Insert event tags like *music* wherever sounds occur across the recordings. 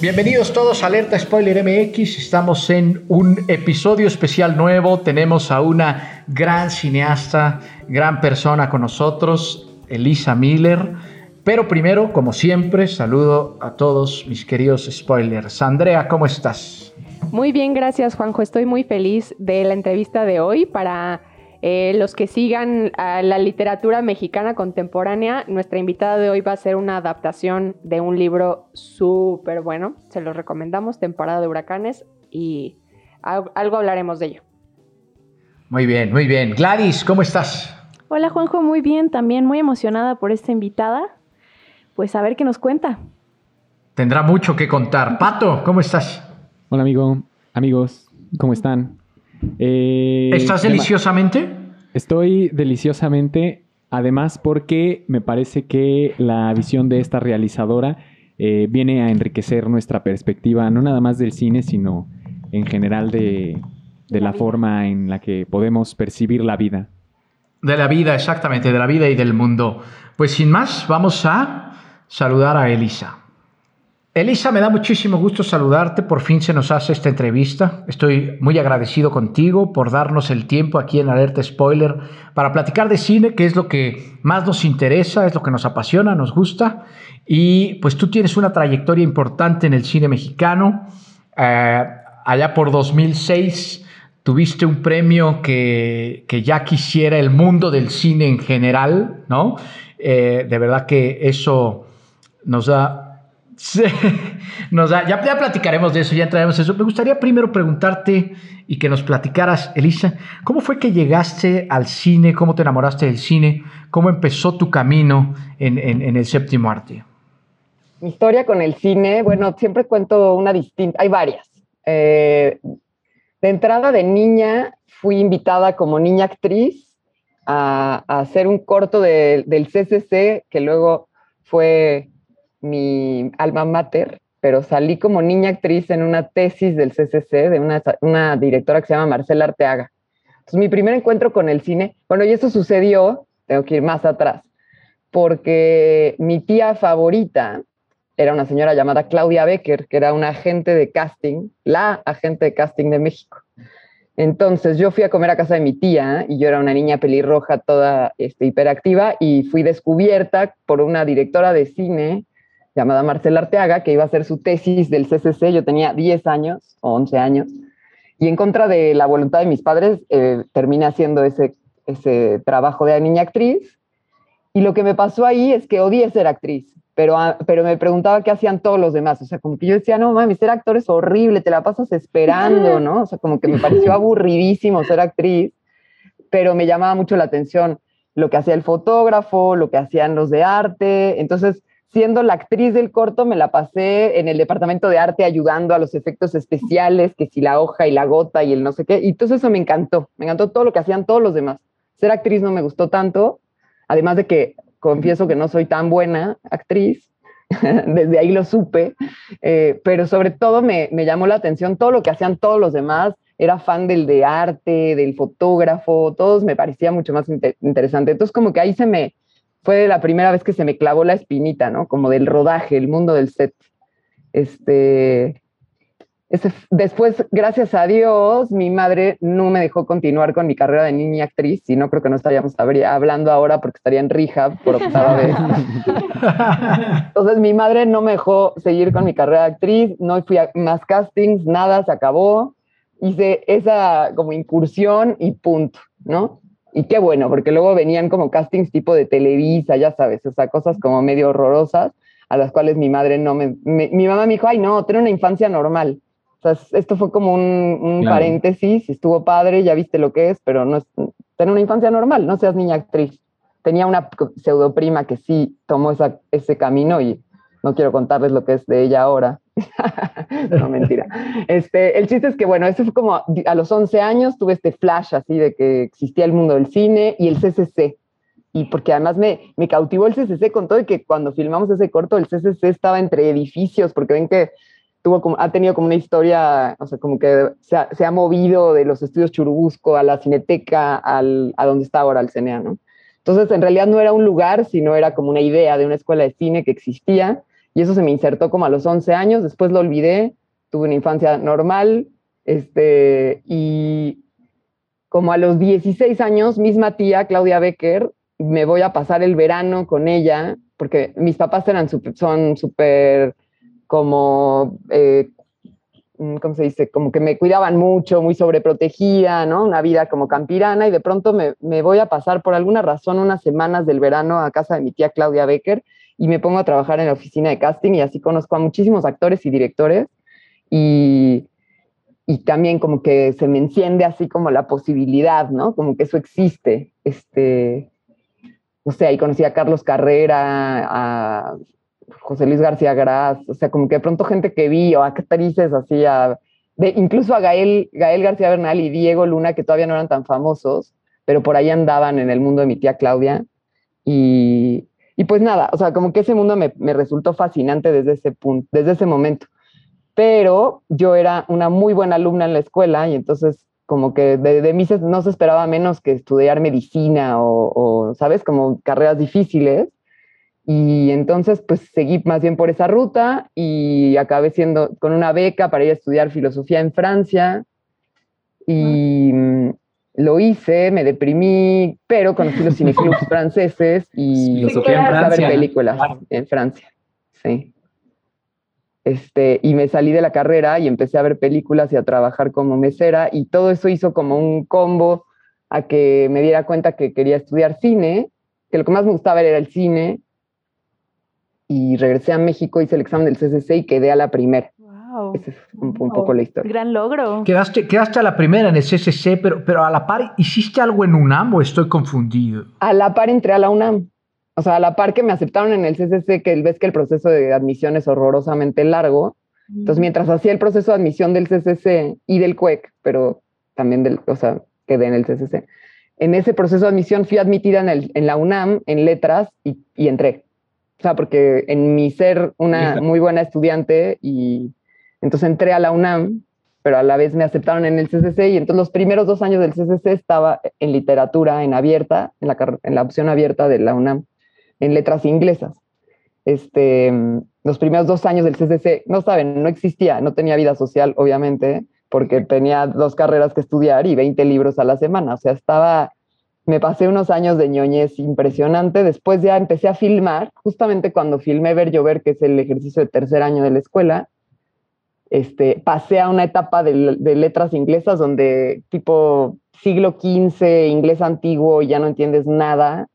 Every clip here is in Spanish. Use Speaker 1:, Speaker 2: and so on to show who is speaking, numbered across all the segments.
Speaker 1: Bienvenidos todos a Alerta Spoiler MX. Estamos en un episodio especial nuevo. Tenemos a una gran cineasta, gran persona con nosotros, Elisa Miller. Pero primero, como siempre, saludo a todos mis queridos spoilers. Andrea, ¿cómo estás?
Speaker 2: Muy bien, gracias Juanjo. Estoy muy feliz de la entrevista de hoy para eh, los que sigan a la literatura mexicana contemporánea, nuestra invitada de hoy va a ser una adaptación de un libro súper bueno. Se los recomendamos, temporada de huracanes, y algo hablaremos de ello.
Speaker 1: Muy bien, muy bien. Gladys, ¿cómo estás?
Speaker 3: Hola Juanjo, muy bien, también muy emocionada por esta invitada. Pues a ver qué nos cuenta.
Speaker 1: Tendrá mucho que contar. Pato, ¿cómo estás?
Speaker 4: Hola amigo, amigos, ¿cómo están?
Speaker 1: Eh, ¿Estás deliciosamente?
Speaker 4: Estoy deliciosamente, además porque me parece que la visión de esta realizadora eh, viene a enriquecer nuestra perspectiva, no nada más del cine, sino en general de, de la, forma en la que podemos percibir la vida.
Speaker 1: De la vida, exactamente, de la vida y del mundo. Pues sin más, vamos a saludar a Elisa. Elisa, me da muchísimo gusto saludarte. Por fin se nos hace esta entrevista. Estoy muy agradecido contigo por darnos el tiempo aquí en Alerta Spoiler para platicar de cine, que es lo que más nos interesa, es lo que nos apasiona, nos gusta. Y pues tú tienes una trayectoria importante en el cine mexicano. Eh, allá por 2006 tuviste un premio que, ya quisiera el mundo del cine en general, ¿no? Eh, de verdad que eso nos da Nos ya, platicaremos de eso, ya entraremos eso. Me gustaría primero preguntarte y que nos platicaras, Elisa, ¿cómo fue que llegaste al cine? ¿Cómo te enamoraste del cine? ¿Cómo empezó tu camino en, el séptimo arte?
Speaker 5: Mi historia con el cine, bueno, siempre cuento una distinta, hay varias. Eh, de entrada de niña, fui invitada como niña actriz a, hacer un corto del CCC que luego fue mi alma mater, pero salí como niña actriz en una tesis del CCC de una, directora que se llama Marcela Arteaga. Entonces, mi primer encuentro con el cine, bueno, y eso sucedió, tengo que ir más atrás, porque mi tía favorita era una señora llamada Claudia Becker, que era una agente de casting, la agente de casting de México. Entonces yo fui a comer a casa de mi tía y yo era una niña pelirroja toda este, hiperactiva y fui descubierta por una directora de cine llamada Marcela Arteaga, que iba a hacer su tesis del CCC. Yo tenía 10 años o 11 años. Y en contra de la voluntad de mis padres, eh, terminé haciendo ese, ese trabajo de niña actriz. Y lo que me pasó ahí es que odié ser actriz, pero, pero me preguntaba qué hacían todos los demás. O sea, como que yo decía, no mami, ser actor es horrible, te la pasas esperando, ¿no? O sea, como que me pareció *laughs* aburridísimo ser actriz, pero me llamaba mucho la atención lo que hacía el fotógrafo, lo que hacían los de arte. Entonces, siendo la actriz del corto, me la pasé en el departamento de arte ayudando a los efectos especiales, que si la hoja y la gota y el no sé qué. Y todo eso me encantó, me encantó todo lo que hacían todos los demás. Ser actriz no me gustó tanto, además de que confieso que no soy tan buena actriz, *laughs* desde ahí lo supe, eh, pero sobre todo me, me llamó la atención todo lo que hacían todos los demás. Era fan del de arte, del fotógrafo, todos me parecía mucho más interesante. Entonces como que ahí se me, fue la primera vez que se me clavó la espinita, ¿no? Como del rodaje, el mundo del set. Este, después, gracias a Dios, mi madre no me dejó continuar con mi carrera de niña actriz y no creo que no estaríamos hablando ahora porque estaría en rehab por octava vez. *laughs* Entonces mi madre no me dejó seguir con mi carrera de actriz, no fui a más castings, nada, se acabó. Hice esa como incursión y punto, ¿no? Y qué bueno, porque luego venían como castings tipo de Televisa, ya sabes, o sea, cosas como medio horrorosas, a las cuales mi madre no me, mi mamá me dijo, ay, no, tener una infancia normal. O sea, esto fue como un, paréntesis, estuvo padre, ya viste lo que es, pero no es, tener una infancia normal, no seas niña actriz. Tenía una pseudoprima que sí tomó esa, ese camino y no quiero contarles lo que es de ella ahora. *laughs* no, mentira. Este, el chiste es que, bueno, eso fue como a los 11 años, tuve este flash así de que existía el mundo del cine y el CCC. Y porque además me, me cautivó el CCC con todo y que cuando filmamos ese corto, el CCC estaba entre edificios, porque ven que tuvo como, ha tenido como una historia, o sea, como que se ha, movido de los estudios Churubusco a la Cineteca, al, a donde está ahora el CNA, ¿no? Entonces, en realidad no era un lugar, sino era como una idea de una escuela de cine que existía y eso se me insertó como a los 11 años, después lo olvidé, tuve una infancia normal, este, y como a los 16 años, misma tía, Claudia Becker, me voy a pasar el verano con ella, porque mis papás eran son súper como, eh, ¿cómo se dice? Como que me cuidaban mucho, muy sobreprotegida, ¿no? Una vida como campirana y de pronto me, me voy a pasar por alguna razón unas semanas del verano a casa de mi tía Claudia Becker y me pongo a trabajar en la oficina de casting y así conozco a muchísimos actores y directores y, y también como que se me enciende así como la posibilidad, ¿no? Como que eso existe. Este, o sea, ahí conocí a Carlos Carrera, a José Luis García Gras, o sea, como que de pronto gente que vi o actrices así, a, incluso a Gael, Gael García Bernal y Diego Luna, que todavía no eran tan famosos, pero por ahí andaban en el mundo de mi tía Claudia. Y, y pues nada, o sea, como que ese mundo me, me, resultó fascinante desde ese punto, desde ese momento. Pero yo era una muy buena alumna en la escuela y entonces como que de, de mí no se esperaba menos que estudiar medicina o, o, ¿sabes? Como carreras difíciles. Y entonces pues seguí más bien por esa ruta y acabé siendo con una beca para ir a estudiar filosofía en Francia. Y, lo hice, me deprimí, pero conocí los cineclubs *laughs* franceses y
Speaker 4: empecé a
Speaker 5: ver películas en Francia. Sí. Este, y me salí de la carrera y empecé a ver películas y a trabajar como mesera y todo eso hizo como un combo a que me diera cuenta que quería estudiar cine, que lo que más me gustaba era el cine y regresé a México, hice el examen del CCC y quedé a la primera.
Speaker 3: Wow.
Speaker 5: Esa es un, un, poco la historia.
Speaker 3: Gran logro.
Speaker 1: Quedaste, quedaste a la primera en el CCC, pero, pero a la par, ¿hiciste algo en UNAM o estoy confundido?
Speaker 5: A la par entré a la UNAM. O sea, a la par que me aceptaron en el CCC, que ves que el proceso de admisión es horrorosamente largo. Entonces, mientras hacía el proceso de admisión del CCC y del CUEC, pero también del, o sea, quedé en el CCC. En ese proceso de admisión fui admitida en, el, en la UNAM en letras y, y entré. O sea, porque en mi ser una muy buena estudiante y entonces entré a la UNAM, pero a la vez me aceptaron en el CCC y entonces los primeros dos años del CCC estaba en literatura, en abierta, en la, opción abierta de la UNAM, en letras inglesas. Este, los primeros dos años del CCC, no saben, no existía, no tenía vida social, obviamente, porque tenía dos carreras que estudiar y 20 libros a la semana. O sea, estaba, me pasé unos años de ñoñez impresionante. Después ya empecé a filmar, justamente cuando filmé Ver Llover, que es el ejercicio de tercer año de la escuela, este, pasé a una etapa de, de, letras inglesas donde tipo siglo XV, inglés antiguo, ya no entiendes nada.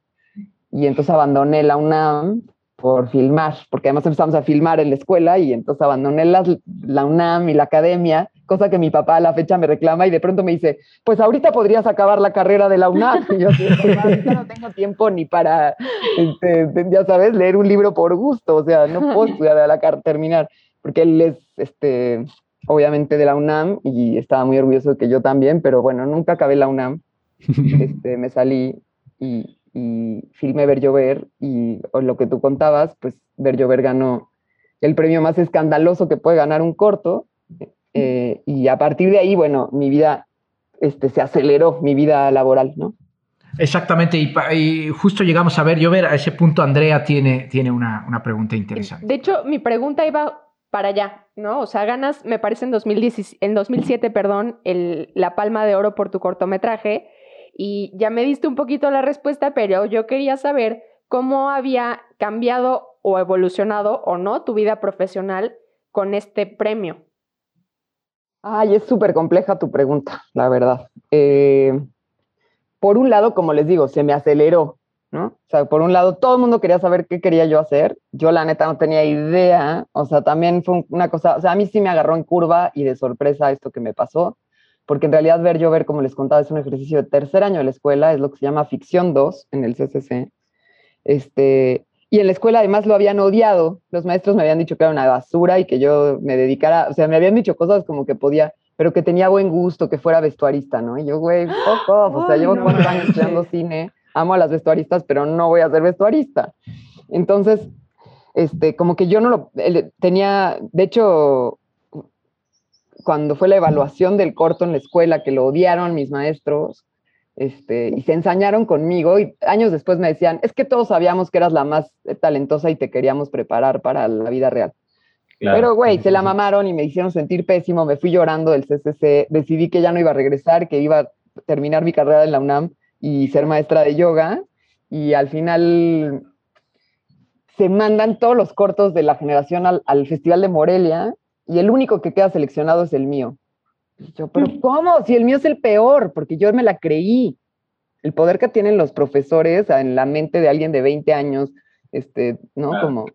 Speaker 5: Y entonces abandoné la UNAM por filmar, porque además empezamos a filmar en la escuela y entonces abandoné la, la UNAM y la academia, cosa que mi papá a la fecha me reclama y de pronto me dice, pues ahorita podrías acabar la carrera de la UNAM. Y yo pues, ahorita no *laughs* tengo tiempo ni para, este, ya sabes, leer un libro por gusto, o sea, no puedo *laughs* estudiar a la terminar porque él es, este, obviamente, de la UNAM y estaba muy orgulloso de que yo también, pero bueno, nunca acabé la UNAM. *laughs* Este, me salí y, y filmé Ver Llover y o lo que tú contabas, pues Ver Llover ganó el premio más escandaloso que puede ganar un corto. Eh, y a partir de ahí, bueno, mi vida este, se aceleró, mi vida laboral, ¿no?
Speaker 1: Exactamente, y, y, justo llegamos a ver llover. A ese punto, Andrea tiene, tiene una, una pregunta interesante.
Speaker 2: De hecho, mi pregunta iba para allá, ¿no? O sea, ganas, me parece, en, 2010, en 2007, perdón, la palma de oro por tu cortometraje. Y ya me diste un poquito la respuesta, pero yo quería saber cómo había cambiado o evolucionado o no tu vida profesional con este premio.
Speaker 5: Ay, es súper compleja tu pregunta, la verdad. Eh, por un lado, como les digo, se me aceleró ¿no? O sea, por un lado, todo el mundo quería saber qué quería yo hacer. Yo, la neta, no tenía idea. O sea, también fue una cosa, o sea, a mí sí me agarró en curva y de sorpresa esto que me pasó, porque en realidad ver yo ver, como les contaba, es un ejercicio de tercer año de la escuela, es lo que se llama ficción 2 en el CCC. Este, y en la escuela además lo habían odiado. Los maestros me habían dicho que era una basura y que yo me dedicara, o sea, me habían dicho cosas como que podía, pero que tenía buen gusto, que fuera vestuarista, ¿no? Y yo, güey, fuck off, o sea, llevo
Speaker 3: no
Speaker 5: cuatro años estudiando cine, amo a las vestuaristas, pero no voy a ser vestuarista. Entonces, este, como que yo no lo tenía, de hecho, cuando fue la evaluación del corto en la escuela, que lo odiaron mis maestros, este, y se ensañaron conmigo, y años después me decían, es que todos sabíamos que eras la más talentosa y te queríamos preparar para la vida real.
Speaker 6: Claro.
Speaker 5: Pero, güey, se la mamaron y me hicieron sentir pésimo, me fui llorando del CCC, decidí que ya no iba a regresar, que iba a terminar mi carrera en la UNAM y ser maestra de yoga, y al final se mandan todos los cortos de la generación al, al Festival de Morelia, y el único que queda seleccionado es el mío. Y yo, pero ¿cómo? Si el mío es el peor, porque yo me la creí. El poder que tienen los profesores en la mente de alguien de 20 años, este, ¿no?
Speaker 6: Claro.
Speaker 5: Como,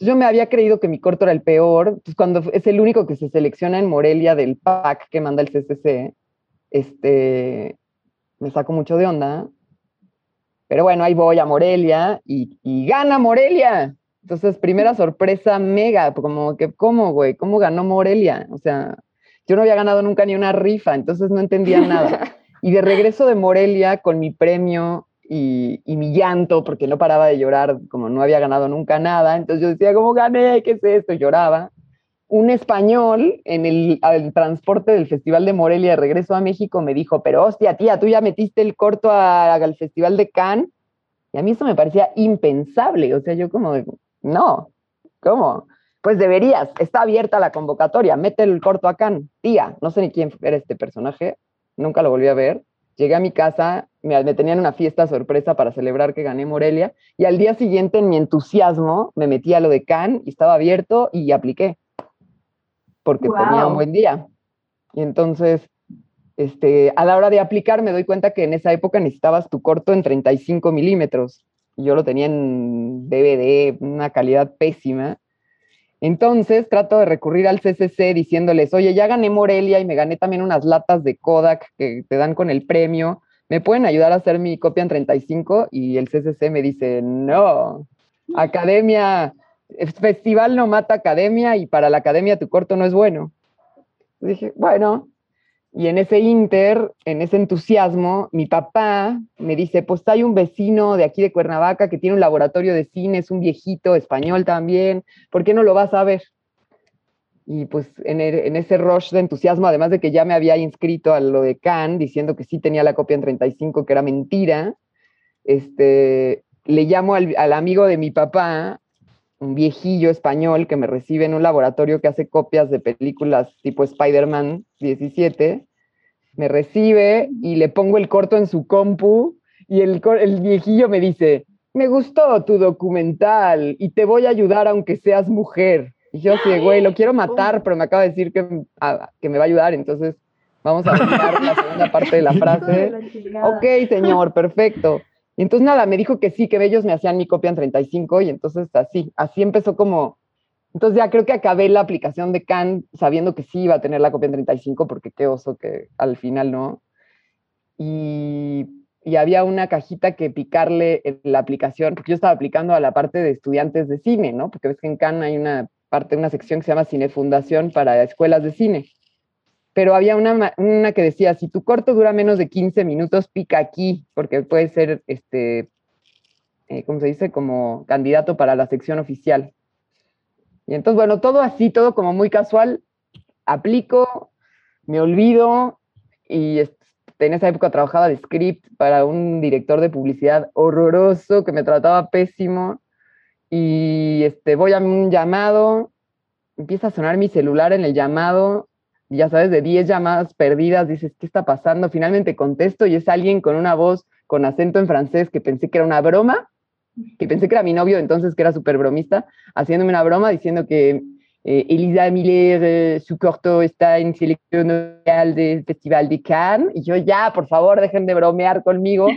Speaker 5: yo me había creído que mi corto era el peor, pues cuando es el único que se selecciona en Morelia del PAC que manda el CCC, este, me saco mucho de onda. Pero bueno, ahí voy a Morelia y, y gana Morelia. Entonces, primera sorpresa mega, como que, ¿cómo, güey? ¿Cómo ganó Morelia? O sea, yo no había ganado nunca ni una rifa, entonces no entendía nada. *laughs* Y de regreso de Morelia con mi premio y, y mi llanto, porque no paraba de llorar, como no había ganado nunca nada, entonces yo decía, ¿cómo gané? ¿Qué es esto? Y lloraba. Un español en el, transporte del Festival de Morelia de regreso a México me dijo, pero hostia, tía, tú ya metiste el corto a- al Festival de Cannes. Y a mí eso me parecía impensable. O sea, yo como, no, ¿cómo? Pues deberías, está abierta la convocatoria, mete el corto a Cannes. Tía, no sé ni quién era este personaje, nunca lo volví a ver. Llegué a mi casa, me, me tenían una fiesta sorpresa para celebrar que gané Morelia, y al día siguiente, en mi entusiasmo, me metí a lo de Cannes y estaba abierto y apliqué, porque tenía un buen día. Y entonces, este, a la hora de aplicar, me doy cuenta que en esa época necesitabas tu corto en 35 milímetros. Yo lo tenía en DVD, una calidad pésima. Entonces trato de recurrir al CCC diciéndoles, oye, ya gané Morelia y me gané también unas latas de Kodak que te dan con el premio. ¿Me pueden ayudar a hacer mi copia en 35? Y el CCC me dice, no, academia, festival no mata academia y para la academia tu corto no es bueno. Dije, bueno, y en ese inter, en ese entusiasmo, mi papá me dice, pues hay un vecino de aquí de Cuernavaca que tiene un laboratorio de cine, es un viejito español también, ¿por qué no lo vas a ver? Y pues en, ese rush de entusiasmo, además de que ya me había inscrito a lo de Cannes, diciendo que sí tenía la copia en 35, que era mentira, este, le llamo al amigo de mi papá, un viejillo español que me recibe en un laboratorio que hace copias de películas tipo Spider-Man 17, me recibe y le pongo el corto en su compu y el, el viejillo me dice, me gustó tu documental y te voy a ayudar aunque seas mujer. Y yo así, de, güey, lo quiero matar, pero me acaba de decir que, a- que me va a ayudar, entonces vamos a la segunda parte de la *laughs* frase. Ok, señor, perfecto. Y entonces nada, me dijo que sí, que ellos me hacían mi copia en 35 y entonces así, así empezó como... Entonces ya creo que acabé la aplicación de Can sabiendo que sí iba a tener la copia en 35 porque qué oso que al final no. Y, y había una cajita que picarle en la aplicación, porque yo estaba aplicando a la parte de estudiantes de cine, ¿no? Porque ves que en Cannes hay una parte, una sección que se llama Cine Fundación para escuelas de cine pero había una, una que decía, si tu corto dura menos de 15 minutos, pica aquí, porque puede ser, este, eh, ¿cómo se dice? Como candidato para la sección oficial. Y entonces, bueno, todo así, todo como muy casual, aplico, me olvido, y en esa época trabajaba de script para un director de publicidad horroroso que me trataba pésimo, y este, voy a un llamado, empieza a sonar mi celular en el llamado, ya sabes, de 10 llamadas perdidas, dices, ¿qué está pasando? Finalmente contesto y es alguien con una voz con acento en francés que pensé que era una broma, que pensé que era mi novio, entonces que era súper bromista, haciéndome una broma diciendo que eh, Elisa Miller, eh, su corto está en selección del Festival de Cannes, y yo ya, por favor, dejen de bromear conmigo.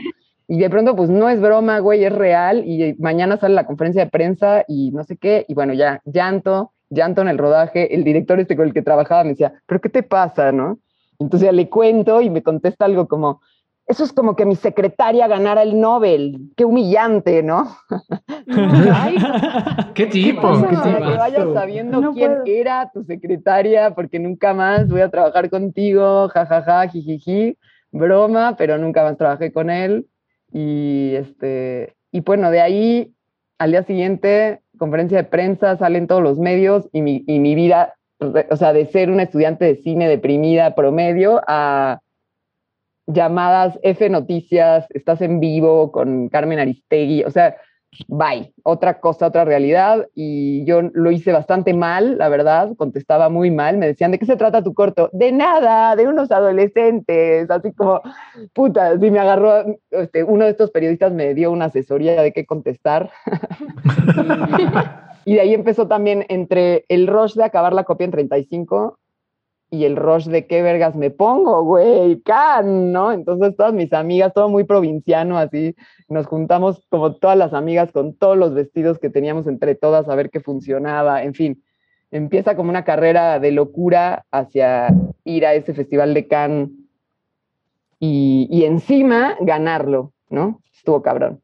Speaker 5: Y de pronto, pues no es broma, güey, es real. Y eh, mañana sale la conferencia de prensa y no sé qué. Y bueno, ya, llanto, llanto en el rodaje. El director este con el que trabajaba me decía, ¿pero qué te pasa, no? Entonces ya le cuento y me contesta algo como, eso es como que mi secretaria ganara el Nobel. Qué humillante, ¿no? *laughs*
Speaker 1: ¿Qué tipo?
Speaker 5: ¿Qué Para que vayas sabiendo quién era tu secretaria, porque nunca más voy a trabajar contigo, jajaja, jijiji, broma, pero nunca más trabajé con él. Y, este, y bueno, de ahí al día siguiente, conferencia de prensa, salen todos los medios y mi, y mi vida, o sea, de ser una estudiante de cine deprimida promedio a llamadas F Noticias, estás en vivo con Carmen Aristegui, o sea, bye, otra cosa, otra realidad. Y yo lo hice bastante mal, la verdad, contestaba muy mal. Me decían, ¿de qué se trata tu corto? De nada, de unos adolescentes, así como, puta, así me agarró, este, uno de estos periodistas me dio una asesoría de qué contestar. y, *laughs* y de ahí empezó también entre el rush de acabar la copia en 35 y el rush de qué vergas me pongo, güey, can, ¿no? Entonces todas mis amigas, todo muy provinciano, así, nos juntamos como todas las amigas con todos los vestidos que teníamos entre todas a ver qué funcionaba, en fin, empieza como una carrera de locura hacia ir a ese festival de Cannes y, y encima ganarlo, ¿no? Estuvo cabrón.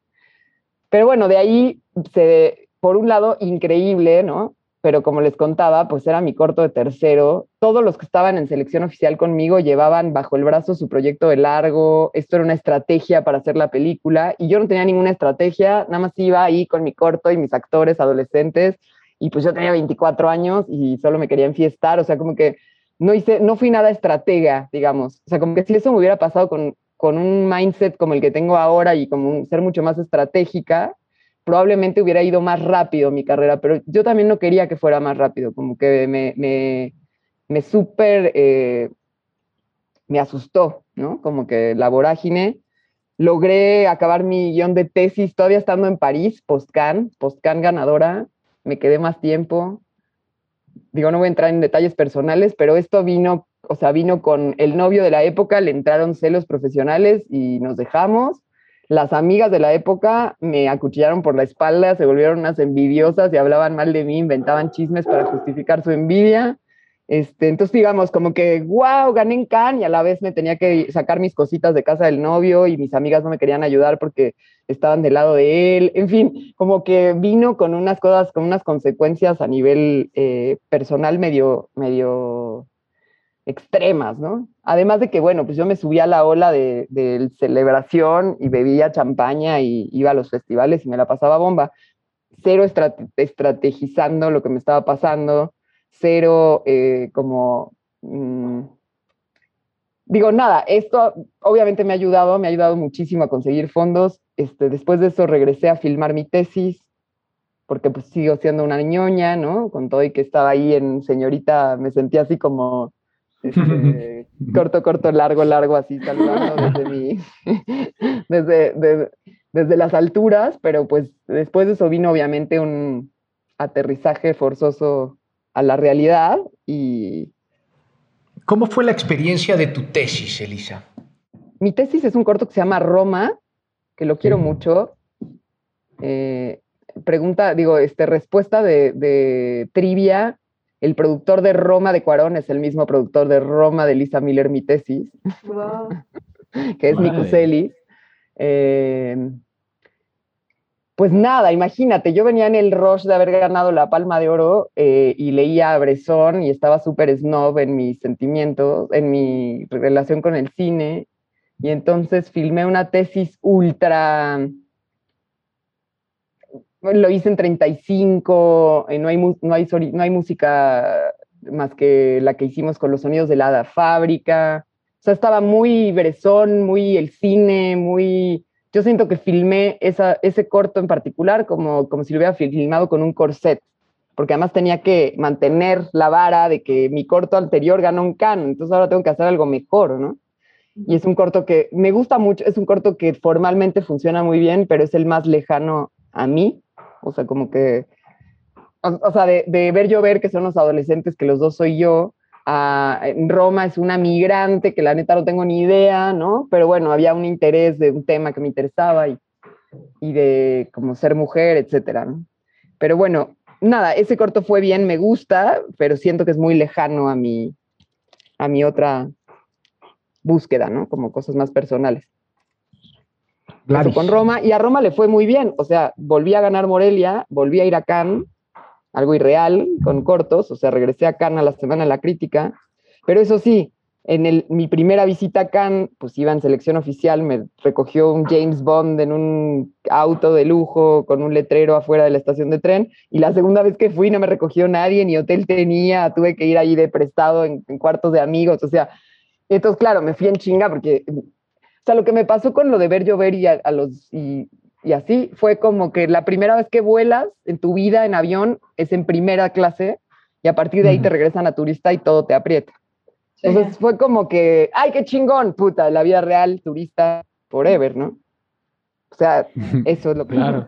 Speaker 5: Pero bueno, de ahí se, por un lado, increíble, ¿no? Pero como les contaba, pues era mi corto de tercero. Todos los que estaban en selección oficial conmigo llevaban bajo el brazo su proyecto de largo, esto era una estrategia para hacer la película y yo no tenía ninguna estrategia, nada más iba ahí con mi corto y mis actores adolescentes y pues yo tenía 24 años y solo me quería enfiestar, o sea, como que no hice, no fui nada estratega, digamos, o sea, como que si eso me hubiera pasado con, con un mindset como el que tengo ahora y como un, ser mucho más estratégica, probablemente hubiera ido más rápido mi carrera, pero yo también no quería que fuera más rápido, como que me, me, me súper, eh, me asustó, ¿no? Como que la vorágine. Logré acabar mi guion de tesis todavía estando en París, postcan, postcan ganadora, me quedé más tiempo. Digo, no voy a entrar en detalles personales, pero esto vino, o sea, vino con el novio de la época, le entraron celos profesionales y nos dejamos las amigas de la época me acuchillaron por la espalda, se volvieron unas envidiosas y hablaban mal de mí, inventaban chismes para justificar su envidia. Este, entonces, digamos, como que, wow, gané en Cannes y a la vez me tenía que sacar mis cositas de casa del novio y mis amigas no me querían ayudar porque estaban del lado de él. En fin, como que vino con unas cosas, con unas consecuencias a nivel eh, personal medio, medio extremas, ¿no? Además de que, bueno, pues yo me subía a la ola de, celebración y bebía champaña y iba a los festivales y me la pasaba bomba. Cero estrategizando lo que me estaba pasando, cero eh, como... Mm, digo, nada, esto obviamente me ha ayudado, me ha ayudado muchísimo a conseguir fondos. Este, después de eso regresé a filmar mi tesis, porque pues sigo siendo una ñoña, ¿no? Con todo y que estaba ahí en señorita, me sentía así como este, *laughs* corto, corto, largo, largo, así saludando desde mi, *laughs* desde, desde las alturas, pero pues después de eso vino obviamente un aterrizaje forzoso a la realidad y...
Speaker 1: ¿Cómo fue la experiencia de tu tesis, Elisa?
Speaker 5: Mi tesis es un corto que se llama Roma, que lo quiero mucho. Eh, pregunta, digo, este, respuesta de, de trivia el productor de Roma de Cuarón es el mismo productor de Roma de Lisa Miller, mi tesis, *laughs* que es Nico em, pues nada, imagínate, yo venía en el rush de haber ganado la Palma de Oro eh, y leía a Bresson y estaba súper snob en mis sentimientos, en mi relación con el cine, y entonces filmé una tesis ultra lo hice en 35, eh, no, hay, no, hay, no hay música más que la que hicimos con los sonidos de la fábrica. O sea, estaba muy Bresón, muy el cine, muy... Yo siento que filmé esa, ese corto en particular como, como si lo hubiera filmado con un corset, porque además tenía que mantener la vara de que mi corto anterior ganó un can, entonces ahora tengo que hacer algo mejor, ¿no? Y es un corto que me gusta mucho, es un corto que formalmente funciona muy bien, pero es el más lejano a mí, o sea, como que, o, sea, de, ver yo ver que son los adolescentes, que los dos soy yo, en Roma es una migrante que la neta no tengo ni idea, ¿no? Pero bueno, había un interés de un tema que me interesaba y, y de como ser mujer, etcétera, ¿no? Pero bueno, nada, ese corto fue bien, me gusta, pero siento que es muy lejano a mi, a mi otra búsqueda, ¿no? Como cosas más personales. Eso con Roma, y a Roma le fue muy bien, o sea, volví a ganar Morelia, volví a ir a Cannes, algo irreal, con cortos, o sea, regresé a Cannes a la semana de la crítica, pero eso sí, en el, mi primera visita a Cannes, pues iba en selección oficial, me recogió un James Bond en un auto de lujo con un letrero afuera de la estación de tren. Y la segunda vez que fui no me recogió nadie, ni hotel tenía, tuve que ir ahí de prestado en, cuartos de amigos. O sea, entonces, claro, me fui en chinga porque, sea, lo que me pasó con lo de ver llover y, a, los, y, y así fue como que la primera vez que vuelas en tu vida en avión es en primera clase y a partir de ahí te regresan a turista y todo te aprieta. Entonces fue como que, ay, qué chingón, puta, la vida real, turista, forever, ¿no? O sea, eso es lo que... Claro.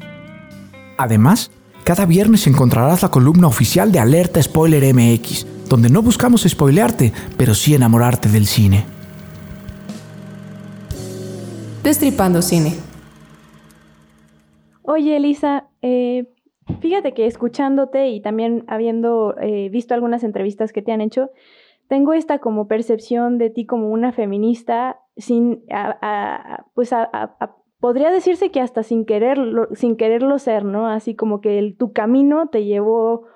Speaker 7: Además, cada viernes encontrarás la columna oficial de Alerta Spoiler MX, donde no buscamos spoilearte, pero sí enamorarte del cine.
Speaker 8: Destripando cine.
Speaker 3: Oye, Elisa, eh, Fíjate que escuchándote y también habiendo eh, visto algunas entrevistas que te han hecho, tengo esta como percepción de ti como una feminista sin, pues podría decirse que hasta sin quererlo, sin quererlo ser, ¿no? Así como que tu camino te llevó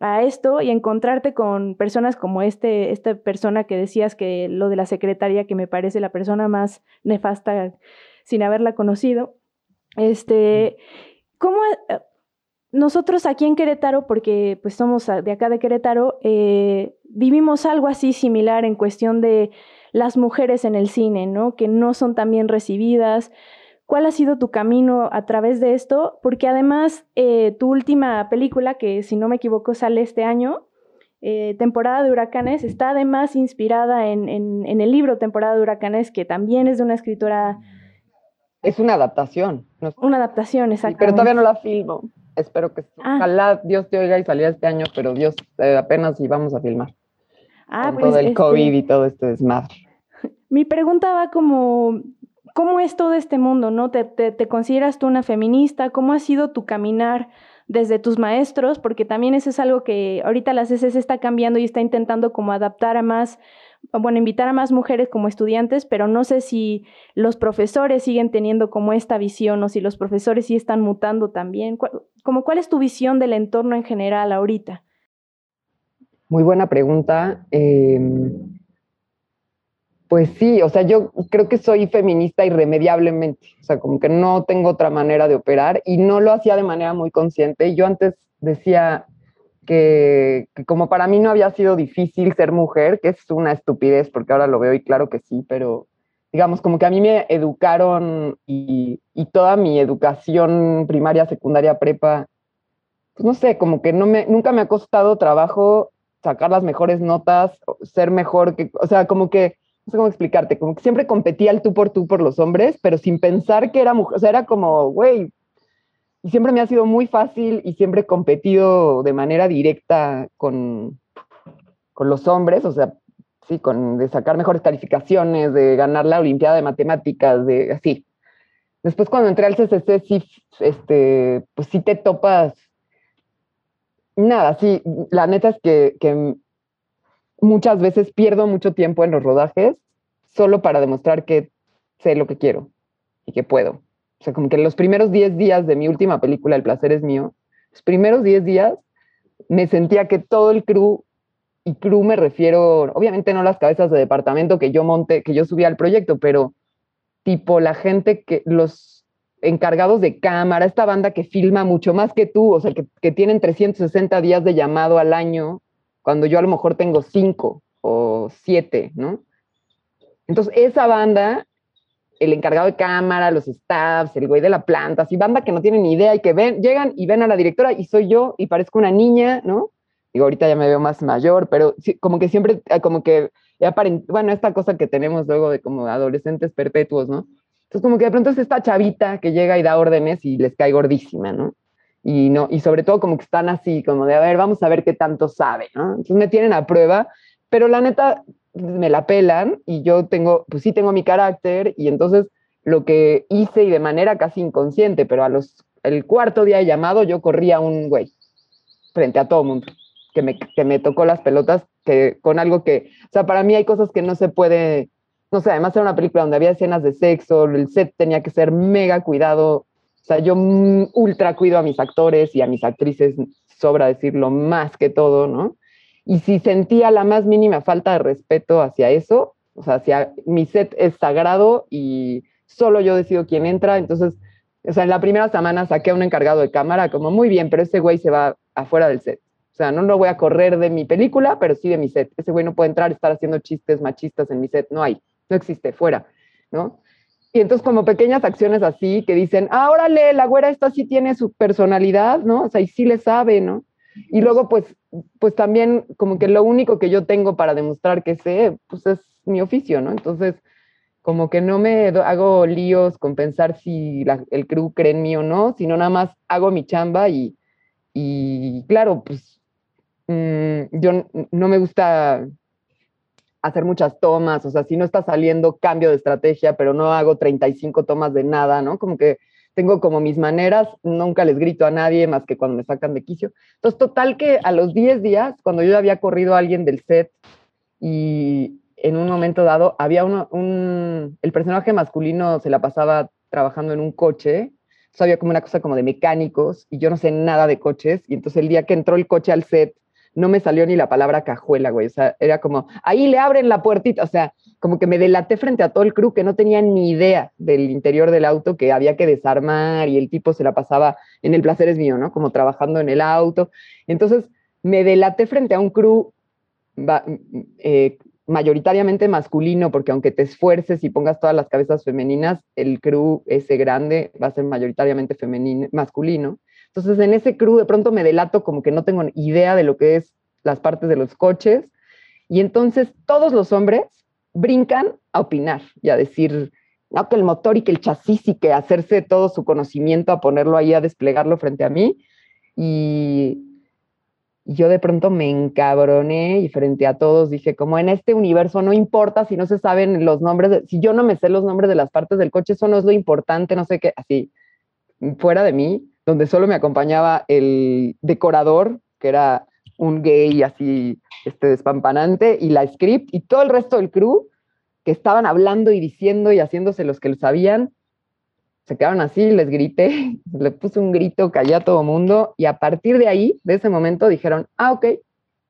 Speaker 3: a esto y encontrarte con personas como este, esta persona que decías que lo de la secretaria, que me parece la persona más nefasta sin haberla conocido. Este, ¿cómo, nosotros aquí en Querétaro, porque pues somos de acá de Querétaro, eh, vivimos algo así similar en cuestión de las mujeres en el cine, ¿no? Que no son tan bien recibidas. ¿Cuál ha sido tu camino a través de esto? Porque además eh, tu última película, que si no me equivoco sale este año, eh, Temporada de Huracanes, está además inspirada en, en, el libro Temporada de Huracanes, que también es de una escritora...
Speaker 5: Es una adaptación.
Speaker 3: Una adaptación, exacto.
Speaker 5: pero todavía no la filmo. Espero que ah. ojalá Dios te oiga y saliera este año, pero Dios eh, apenas íbamos a filmar. Ah, con pues, todo el este COVID y todo este desmadre.
Speaker 3: Mi pregunta va como, ¿cómo es todo este mundo, no? ¿Te, te, consideras tú una feminista? ¿Cómo ha sido tu caminar desde tus maestros? Porque también eso es algo que ahorita la CCC está cambiando y está intentando como adaptar a más bueno, invitar a más mujeres como estudiantes, pero no sé si los profesores siguen teniendo como esta visión o si los profesores sí están mutando también. Como, ¿Cuál es tu visión del entorno en general ahorita?
Speaker 5: Muy buena pregunta. Em, pues sí, o sea, yo creo que soy feminista irremediablemente, o sea, como que no tengo otra manera de operar y no lo hacía de manera muy consciente. Yo antes decía, que, como para mí no había sido difícil ser mujer, que es una estupidez porque ahora lo veo y claro que sí, pero digamos como que a mí me educaron y, toda mi educación primaria, secundaria, prepa, pues no sé, como que no me, nunca me ha costado trabajo sacar las mejores notas, ser mejor que, o sea, como que, no sé cómo explicarte, como que siempre competía el tú por tú por los hombres, pero sin pensar que era mujer, o sea, era como, güey, y siempre me ha sido muy fácil y siempre he competido de manera directa con, con los hombres, o sea, sí, con de sacar mejores calificaciones, de ganar la Olimpiada de Matemáticas, de así. Después cuando entré al CCC, sí, este, pues sí te topas. Nada, sí, la neta es que, que muchas veces pierdo mucho tiempo en los rodajes solo para demostrar que sé lo que quiero y que puedo. O sea, como que los primeros 10 días de mi última película, El placer es mío, los primeros 10 días me sentía que todo el crew, y crew me refiero, obviamente no las cabezas de departamento que yo monté, que yo subí al proyecto, pero tipo la gente que, los encargados de cámara, esta banda que filma mucho más que tú, o sea, que, que tienen 360 días de llamado al año, cuando yo a lo mejor tengo 5 o 7, ¿no? Entonces, esa banda el encargado de cámara, los staffs, el güey de la planta, así banda que no tienen ni idea y que ven, llegan y ven a la directora y soy yo y parezco una niña, ¿no? Digo, ahorita ya me veo más mayor, pero como que siempre, eh, como que, bueno, esta cosa que tenemos luego de como adolescentes perpetuos, ¿no? Entonces, como que de pronto es esta chavita que llega y da órdenes y les cae gordísima, ¿no? Y, no, y sobre todo como que están así, como de, a ver, vamos a ver qué tanto sabe, ¿no? Entonces me tienen a prueba, pero la neta me la pelan y yo tengo, pues sí tengo mi carácter y entonces lo que hice y de manera casi inconsciente, pero a los, el cuarto día de llamado yo corría un güey frente a todo mundo que me, que me tocó las pelotas que con algo que, o sea, para mí hay cosas que no se puede, no sé, además era una película donde había escenas de sexo, el set tenía que ser mega cuidado, o sea, yo ultra cuido a mis actores y a mis actrices, sobra decirlo más que todo, ¿no? Y si sentía la más mínima falta de respeto hacia eso, o sea, hacia mi set es sagrado y solo yo decido quién entra, entonces, o sea, en la primera semana saqué a un encargado de cámara como muy bien, pero ese güey se va afuera del set. O sea, no lo voy a correr de mi película, pero sí de mi set. Ese güey no puede entrar estar haciendo chistes machistas en mi set. No hay, no existe, fuera, ¿no? Y entonces como pequeñas acciones así que dicen, ah, órale, la güera esta sí tiene su personalidad, ¿no? O sea, y sí le sabe, ¿no? Y luego pues, pues también como que lo único que yo tengo para demostrar que sé, pues es mi oficio, ¿no? Entonces como que no me hago líos con pensar si el crew cree en mí o no, sino nada más hago mi chamba y, y claro, pues mm, yo no me gusta hacer muchas tomas, o sea, si no está saliendo cambio de estrategia, pero no hago 35 tomas de nada, ¿no? Como que tengo como mis maneras, nunca les grito a nadie más que cuando me sacan de quicio. Entonces, total que a los 10 días, cuando yo había corrido a alguien del set y en un momento dado había un, el personaje masculino se la pasaba trabajando en un coche, entonces había como una cosa como de mecánicos y yo no sé nada de coches y entonces el día que entró el coche al set no me salió ni la palabra cajuela, güey. O sea, era como, ahí le abren la puertita. O sea, como que me delaté frente a todo el crew que no tenía ni idea del interior del auto que había que desarmar y el tipo se la pasaba en el placer es mío, ¿no? Como trabajando en el auto. Entonces, me delaté frente a un crew eh, mayoritariamente masculino, porque aunque te esfuerces y pongas todas las cabezas femeninas, el crew ese grande va a ser mayoritariamente femenino, masculino. Entonces, en ese crew de pronto me delato como que no tengo idea de lo que es las partes de los coches. Y entonces todos los hombres brincan a opinar y a decir, no, que el motor y que el chasis y que hacerse todo su conocimiento a ponerlo ahí, a desplegarlo frente a mí. Y yo de pronto me encabroné y frente a todos dije, como en este universo no importa si no se saben los nombres, si yo no me sé los nombres de las partes del coche, eso no es lo importante, no sé qué, así, fuera de mí, donde solo me acompañaba el decorador, que era un gay así este, despampanante, y la script, y todo el resto del crew, que estaban hablando y diciendo y haciéndose los que lo sabían, se quedaron así, les grité, *laughs* le puse un grito, callé a todo mundo, y a partir de ahí, de ese momento, dijeron, ah, ok,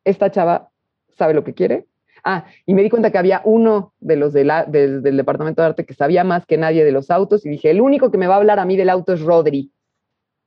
Speaker 5: esta chava sabe lo que quiere. Ah, y me di cuenta que había uno de los del departamento de arte que sabía más que nadie de los autos, y dije, el único que me va a hablar a mí del auto es Rodri.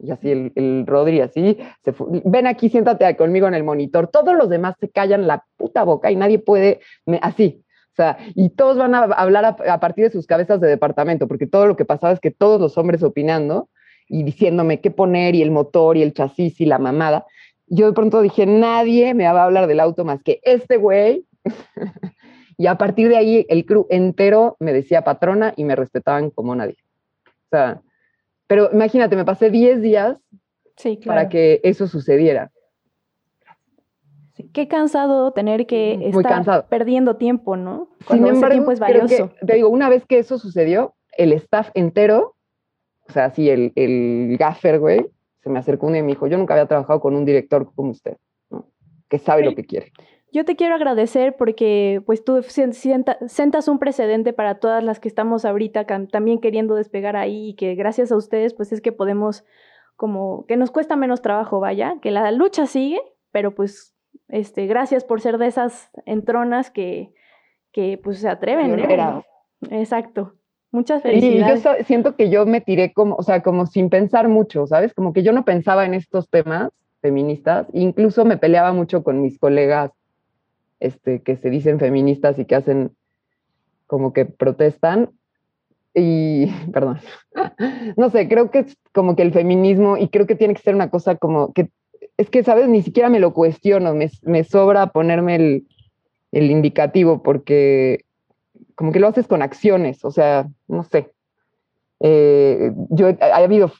Speaker 5: Y así el, el Rodri así, se ven aquí, siéntate conmigo en el monitor. Todos los demás se callan la puta boca y nadie puede, así. O sea, y todos van a hablar a, partir de sus cabezas de departamento, porque todo lo que pasaba es que todos los hombres opinando y diciéndome qué poner y el motor y el chasis y la mamada. Yo de pronto dije, nadie me va a hablar del auto más que este güey. *laughs* y a partir de ahí el crew entero me decía patrona y me respetaban como nadie. O sea, pero imagínate, me pasé 10 días para que eso sucediera.
Speaker 3: qué cansado tener que estar perdiendo tiempo, ¿no? Cuando
Speaker 5: Sin tiempo es valioso. te digo, una vez que eso sucedió, el staff entero, o sea, sí, el, el gaffer, güey, se me acercó uno y me dijo, yo nunca había trabajado con un director como usted, ¿no? que sabe lo que quiere.
Speaker 3: Yo te quiero agradecer porque pues tú sentas un precedente para todas las que estamos ahorita también queriendo despegar ahí y que gracias a ustedes pues es que podemos como que nos cuesta menos trabajo, vaya, que la lucha sigue, pero pues este gracias por ser de esas entronas que, que pues se atreven. Exacto. Muchas felicidades.
Speaker 5: Y yo siento que yo me tiré como, o sea, como sin pensar mucho, ¿sabes? Como que yo no pensaba en estos temas feministas, incluso me peleaba mucho con mis colegas este, que se dicen feministas y que hacen como que protestan. Y, *laughs* perdón, *laughs* no sé, creo que es como que el feminismo, y creo que tiene que ser una cosa como que es que, ¿sabes? Ni siquiera me lo cuestiono, me, me sobra ponerme el, el indicativo porque como que lo haces con acciones, o sea, no sé. Eh, yo, ha habido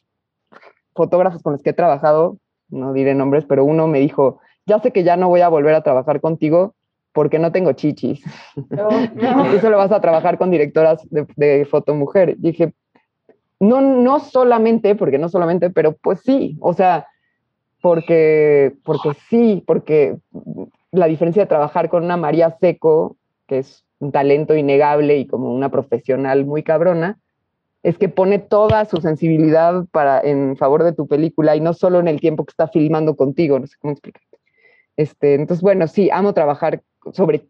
Speaker 5: fotógrafos con los que he trabajado, no diré nombres, pero uno me dijo, ya sé que ya no voy a volver a trabajar contigo porque no tengo chichis. No, *laughs* no. solo vas a trabajar con directoras de, de fotomujer. Dije, no, no solamente, porque no solamente, pero pues sí, o sea, porque, porque sí, porque la diferencia de trabajar con una María Seco, que es un talento innegable y como una profesional muy cabrona, es que pone toda su sensibilidad para, en favor de tu película y no solo en el tiempo que está filmando contigo, no sé cómo explicar. Este, entonces, bueno, sí, amo trabajar sobre...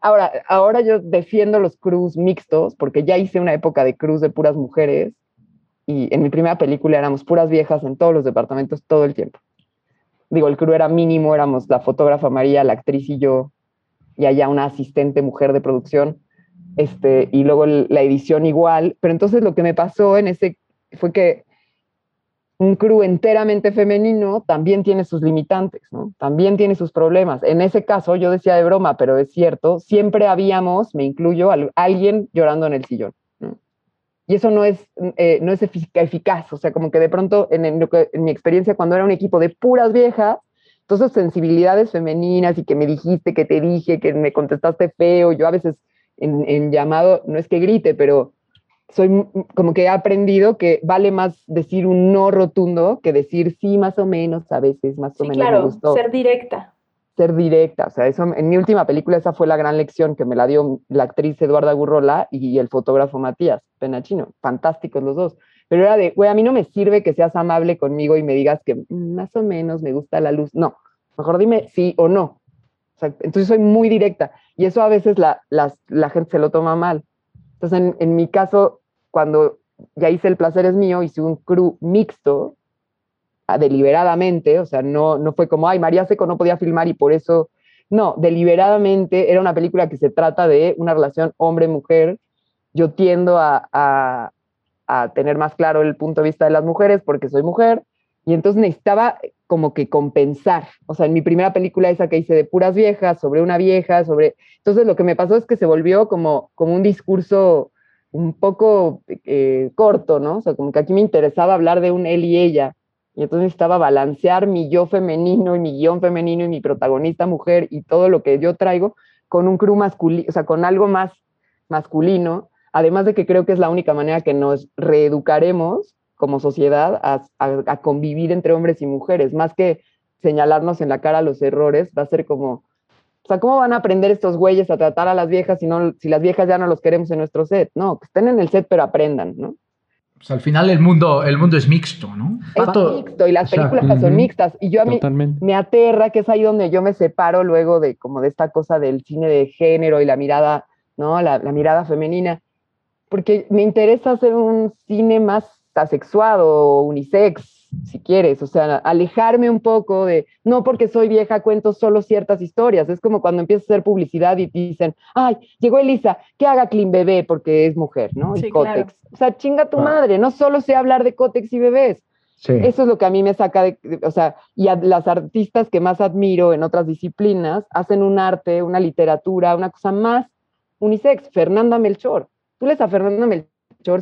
Speaker 5: Ahora, ahora yo defiendo los crews mixtos porque ya hice una época de crews de puras mujeres y en mi primera película éramos puras viejas en todos los departamentos todo el tiempo. Digo, el crew era mínimo, éramos la fotógrafa María, la actriz y yo, y allá una asistente mujer de producción, este, y luego la edición igual, pero entonces lo que me pasó en ese fue que un crew enteramente femenino también tiene sus limitantes, ¿no? También tiene sus problemas. En ese caso, yo decía de broma, pero es cierto, siempre habíamos, me incluyo, alguien llorando en el sillón. Y eso no es, eh, no es eficaz, o sea, como que de pronto, en, en, en mi experiencia, cuando era un equipo de puras viejas, entonces, sensibilidades femeninas y que me dijiste, que te dije, que me contestaste feo, yo a veces en, llamado, no es que grite, pero soy como que he aprendido que vale más decir un no rotundo que decir sí, más o menos, a veces, más o
Speaker 3: sí,
Speaker 5: menos.
Speaker 3: Claro, me gustó. ser directa.
Speaker 5: Ser directa, o sea, eso en mi última película esa fue la gran lección que me la dio la actriz Eduarda Gurrola y el fotógrafo Matías Penachino, fantásticos los dos. Pero era de, güey, a mí no me sirve que seas amable conmigo y me digas que más o menos me gusta la luz. No, mejor dime sí o no. O sea, entonces soy muy directa y eso a veces la, la, la gente se lo toma mal. Entonces, en, mi caso, cuando ya hice El placer es mío, hice un crew mixto, deliberadamente, o sea, no, no fue como, ay, María Seco no podía filmar y por eso, no, deliberadamente era una película que se trata de una relación hombre-mujer. Yo tiendo a, a tener más claro el punto de vista de las mujeres porque soy mujer y entonces necesitaba como que compensar. O sea, en mi primera película esa que hice de puras viejas, sobre una vieja, sobre... Entonces lo que me pasó es que se volvió como, como un discurso un poco eh, corto, ¿no? O sea, como que aquí me interesaba hablar de un él y ella. Y entonces necesitaba balancear mi yo femenino y mi guion femenino y mi protagonista mujer y todo lo que yo traigo con un crew masculino, o sea, con algo más masculino. Además de que creo que es la única manera que nos reeducaremos como sociedad a, a, a, convivir entre hombres y mujeres, más que señalarnos en la cara los errores, va a ser como, o sea, ¿cómo van a aprender estos güeyes a tratar a las viejas si, no, si las viejas ya no los queremos en nuestro set? No, que estén en el set pero aprendan, ¿no?
Speaker 1: Pues al final el mundo, el mundo es mixto, ¿no?
Speaker 5: Es Pato, mixto y las películas o sea, son uh -huh. mixtas. Y yo a mí Totalmente. me aterra que es ahí donde yo me separo luego de como de esta cosa del cine de género y la mirada, ¿no? La, la mirada femenina. Porque me interesa hacer un cine más asexuado, unisex, si quieres, o sea, alejarme un poco de, no porque soy vieja cuento solo ciertas historias, es como cuando empiezas a hacer publicidad y dicen, ay, llegó Elisa, que haga Clean Bebé porque es mujer, ¿no?
Speaker 3: Sí,
Speaker 5: y Cotex.
Speaker 3: Claro.
Speaker 5: O sea, chinga tu ah. madre, no solo sé hablar de Cotex y bebés. Sí. Eso es lo que a mí me saca de, de, o sea, y a las artistas que más admiro en otras disciplinas hacen un arte, una literatura, una cosa más unisex. Fernanda Melchor. Tú lees a Fernanda Melchor,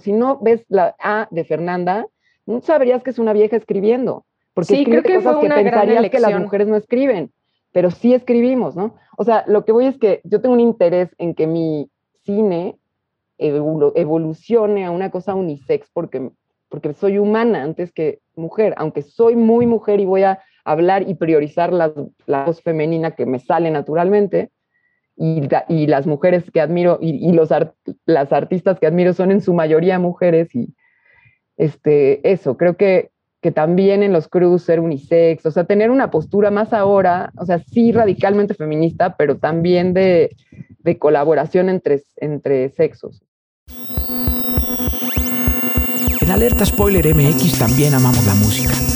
Speaker 5: si no ves la A de Fernanda, no sabrías que es una vieja escribiendo. Porque
Speaker 2: sí,
Speaker 5: escribe
Speaker 2: creo que
Speaker 5: cosas que pensarías que las mujeres no escriben, pero sí escribimos, ¿no? O sea, lo que voy es que yo tengo un interés en que mi cine evolucione a una cosa unisex porque, porque soy humana antes que mujer, aunque soy muy mujer y voy a hablar y priorizar la, la voz femenina que me sale naturalmente, y, las mujeres que admiro y, los las artistas que admiro son en su mayoría mujeres y este, eso, creo que, que también en los crews ser unisex, o sea, tener una postura más ahora, o sea, sí radicalmente feminista, pero también de, de colaboración entre, entre sexos.
Speaker 7: En Alerta Spoiler MX también amamos la música.